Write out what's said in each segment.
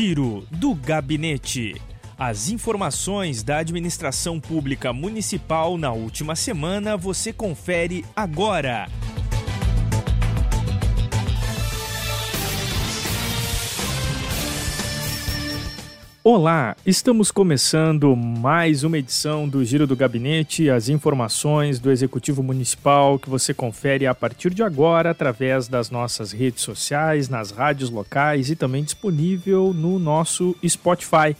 Giro do Gabinete. As informações da administração pública municipal na última semana você confere agora. Olá, estamos começando mais uma edição do Giro do Gabinete, as informações do Executivo Municipal que você confere a partir de agora através das nossas redes sociais, nas rádios locais e também disponível no nosso Spotify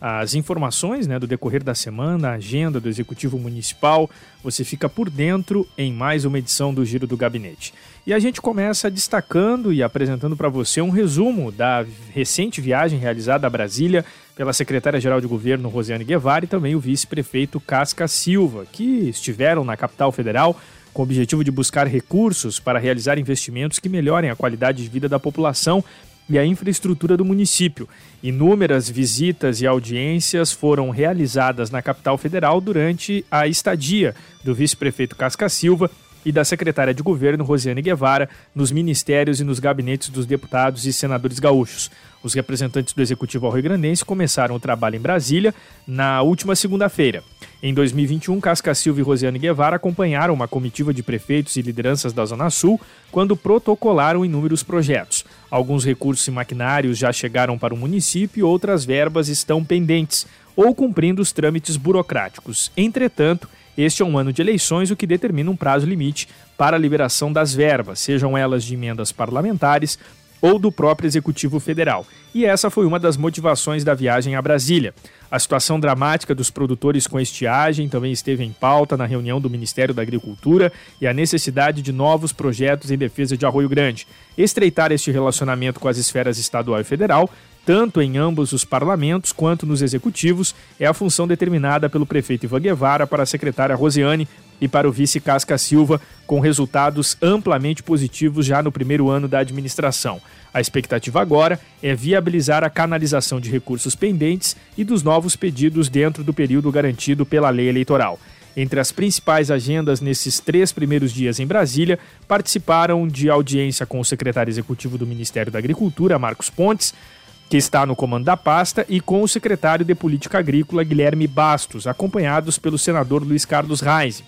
as informações né, do decorrer da semana, a agenda do Executivo Municipal, você fica por dentro em mais uma edição do Giro do Gabinete. E a gente começa destacando e apresentando para você um resumo da recente viagem realizada a Brasília pela secretária-geral de governo Rosiane Guevara e também o vice-prefeito Casca Silva, que estiveram na capital federal com o objetivo de buscar recursos para realizar investimentos que melhorem a qualidade de vida da população e a infraestrutura do município. Inúmeras visitas e audiências foram realizadas na capital federal durante a estadia do vice-prefeito Casca Silva e da secretária de governo Rosiane Guevara nos ministérios e nos gabinetes dos deputados e senadores gaúchos. Os representantes do Executivo Rio-Grandense começaram o trabalho em Brasília na última segunda-feira. Em 2021, Casca Silva e Rosiane Guevara acompanharam uma comitiva de prefeitos e lideranças da Zona Sul quando protocolaram inúmeros projetos. Alguns recursos e maquinários já chegaram para o município e outras verbas estão pendentes ou cumprindo os trâmites burocráticos. Entretanto, este é um ano de eleições, o que determina um prazo limite para a liberação das verbas, sejam elas de emendas parlamentares ou do próprio Executivo Federal. E essa foi uma das motivações da viagem a Brasília. A situação dramática dos produtores com estiagem também esteve em pauta na reunião do Ministério da Agricultura e a necessidade de novos projetos em defesa de Arroio Grande. Estreitar este relacionamento com as esferas estadual e federal, tanto em ambos os parlamentos quanto nos executivos, é a função determinada pelo prefeito Ivan Guevara para a secretária Rosiane e para o vice Casca Silva, com resultados amplamente positivos já no primeiro ano da administração. A expectativa agora é viabilizar a canalização de recursos pendentes e dos novos pedidos dentro do período garantido pela lei eleitoral. Entre as principais agendas nesses três primeiros dias em Brasília, participaram de audiência com o secretário executivo do Ministério da Agricultura, Marcos Pontes, que está no comando da pasta, e com o secretário de Política Agrícola, Guilherme Bastos, acompanhados pelo senador Luiz Carlos Reis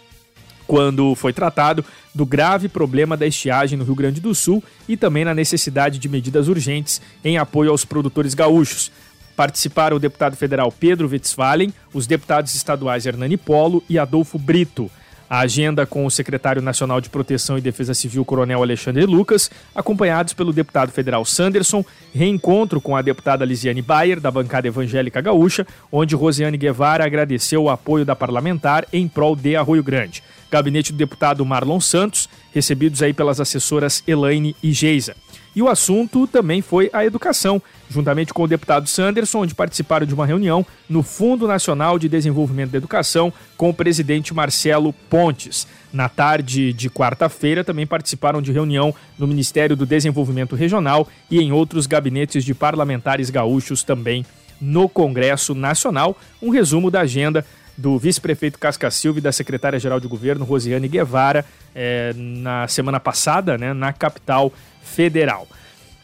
quando foi tratado do grave problema da estiagem no Rio Grande do Sul e também na necessidade de medidas urgentes em apoio aos produtores gaúchos. Participaram o deputado federal Pedro Westphalen, os deputados estaduais Hernani Polo e Adolfo Brito. A agenda com o secretário nacional de Proteção e Defesa Civil, Coronel Alexandre Lucas, acompanhados pelo deputado federal Sanderson, reencontro com a deputada Lisiane Bayer, da bancada evangélica gaúcha, onde Rosiane Guevara agradeceu o apoio da parlamentar em prol de Arroio Grande gabinete do deputado Marlon Santos, recebidos aí pelas assessoras Elaine e Geisa. E o assunto também foi a educação, juntamente com o deputado Sanderson, onde participaram de uma reunião no Fundo Nacional de Desenvolvimento da Educação com o presidente Marcelo Pontes. Na tarde de quarta-feira, também participaram de reunião no Ministério do Desenvolvimento Regional e em outros gabinetes de parlamentares gaúchos também no Congresso Nacional. Um resumo da agenda do vice-prefeito Casca Silva e da secretária-geral de governo Rosiane Guevara é, na semana passada, né, na capital federal.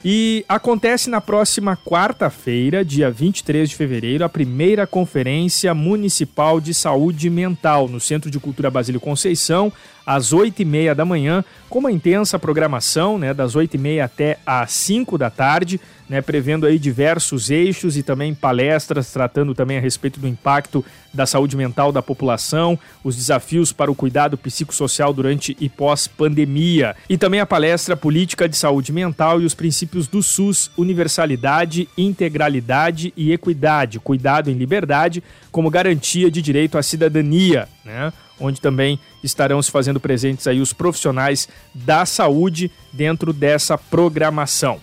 E acontece na próxima quarta-feira, dia 23 de fevereiro, a primeira Conferência Municipal de Saúde Mental no Centro de Cultura Basílio Conceição, às 8h30 da manhã, com uma intensa programação, né, das 8h30 até às 5 da tarde né, prevendo aí diversos eixos e também palestras tratando também a respeito do impacto da saúde mental da população, os desafios para o cuidado psicossocial durante e pós-pandemia, e também a palestra Política de Saúde Mental e os princípios do SUS, universalidade, integralidade e equidade, cuidado em liberdade como garantia de direito à cidadania, né? Onde também estarão se fazendo presentes aí os profissionais da saúde dentro dessa programação.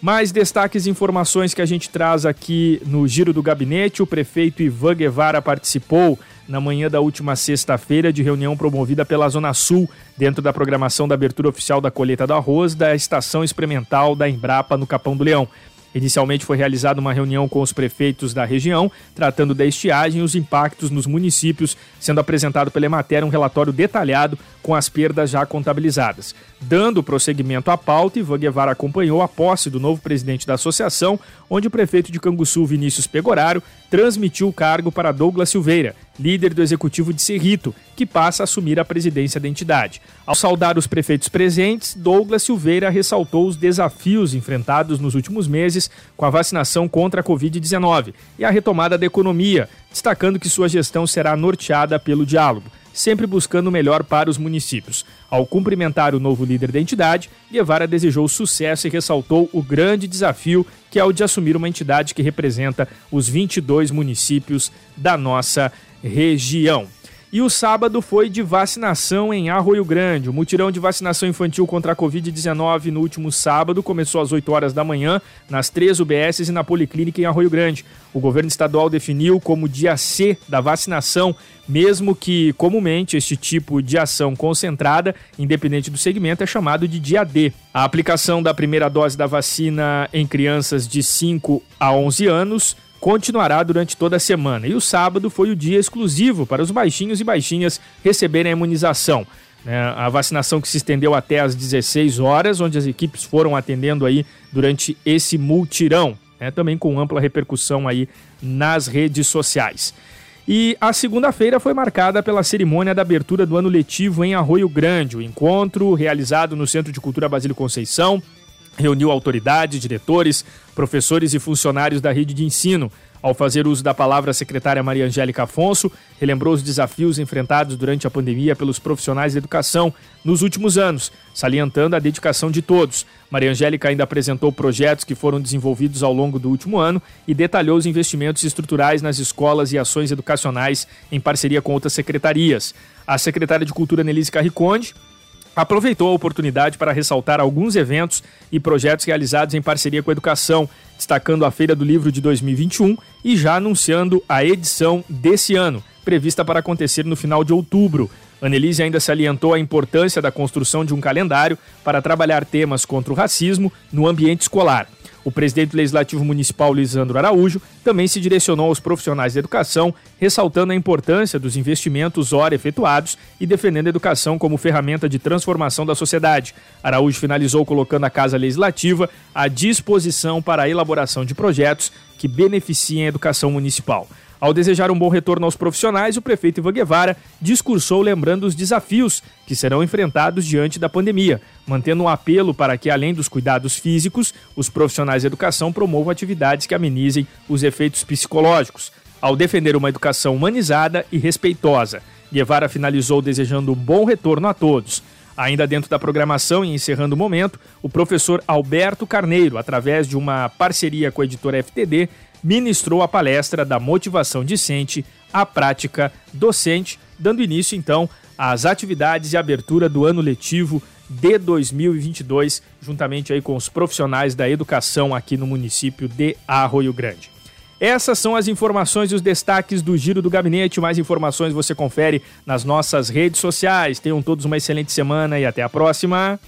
Mais destaques e informações que a gente traz aqui no Giro do Gabinete. O prefeito Ivan Guevara participou na manhã da última sexta-feira de reunião promovida pela Zona Sul, dentro da programação da abertura oficial da colheita do arroz da estação experimental da Embrapa no Capão do Leão. Inicialmente foi realizada uma reunião com os prefeitos da região, tratando da estiagem e os impactos nos municípios, sendo apresentado pela Emater um relatório detalhado com as perdas já contabilizadas. Dando prosseguimento à pauta, Ivan Guevara acompanhou a posse do novo presidente da associação, onde o prefeito de Canguçu, Vinícius Pegoraro, transmitiu o cargo para Douglas Silveira, líder do executivo de Cerrito, que passa a assumir a presidência da entidade. Ao saudar os prefeitos presentes, Douglas Silveira ressaltou os desafios enfrentados nos últimos meses com a vacinação contra a Covid-19 e a retomada da economia, destacando que sua gestão será norteada pelo diálogo sempre buscando o melhor para os municípios. Ao cumprimentar o novo líder da entidade, Guevara desejou sucesso e ressaltou o grande desafio que é o de assumir uma entidade que representa os 22 municípios da nossa região. E o sábado foi de vacinação em Arroio Grande. O mutirão de vacinação infantil contra a Covid-19 no último sábado começou às 8 horas da manhã nas três UBSs e na Policlínica em Arroio Grande. O governo estadual definiu como dia C da vacinação, mesmo que comumente este tipo de ação concentrada, independente do segmento, é chamado de dia D. A aplicação da primeira dose da vacina em crianças de 5 a 11 anos continuará durante toda a semana. E o sábado foi o dia exclusivo para os baixinhos e baixinhas receberem a imunização. Né? A vacinação que se estendeu até às 16 horas, onde as equipes foram atendendo aí durante esse multirão, né? também com ampla repercussão aí nas redes sociais. E a segunda-feira foi marcada pela cerimônia da abertura do ano letivo em Arroio Grande. O encontro, realizado no Centro de Cultura Basílio Conceição, reuniu autoridades, diretores, professores e funcionários da rede de ensino. Ao fazer uso da palavra, a secretária Maria Angélica Afonso relembrou os desafios enfrentados durante a pandemia pelos profissionais da educação nos últimos anos, salientando a dedicação de todos. Maria Angélica ainda apresentou projetos que foram desenvolvidos ao longo do último ano e detalhou os investimentos estruturais nas escolas e ações educacionais em parceria com outras secretarias. A secretária de Cultura Nelise Carriconde aproveitou a oportunidade para ressaltar alguns eventos e projetos realizados em parceria com a educação, destacando a Feira do Livro de 2021 e já anunciando a edição desse ano, prevista para acontecer no final de outubro. Annelise ainda salientou a importância da construção de um calendário para trabalhar temas contra o racismo no ambiente escolar. O presidente do Legislativo Municipal, Lisandro Araújo, também se direcionou aos profissionais da educação, ressaltando a importância dos investimentos ora efetuados e defendendo a educação como ferramenta de transformação da sociedade. Araújo finalizou colocando a Casa Legislativa à disposição para a elaboração de projetos que beneficiem a educação municipal. Ao desejar um bom retorno aos profissionais, o prefeito Ivan Guevara discursou lembrando os desafios que serão enfrentados diante da pandemia, mantendo um apelo para que, além dos cuidados físicos, os profissionais de educação promovam atividades que amenizem os efeitos psicológicos. Ao defender uma educação humanizada e respeitosa, Guevara finalizou desejando um bom retorno a todos. Ainda dentro da programação e encerrando o momento, o professor Alberto Carneiro, através de uma parceria com a editora FTD, ministrou a palestra da motivação discente à prática docente, dando início então às atividades e abertura do ano letivo de 2022, juntamente aí com os profissionais da educação aqui no município de Arroio Grande. Essas são as informações e os destaques do Giro do Gabinete. Mais informações você confere nas nossas redes sociais. Tenham todos uma excelente semana e até a próxima.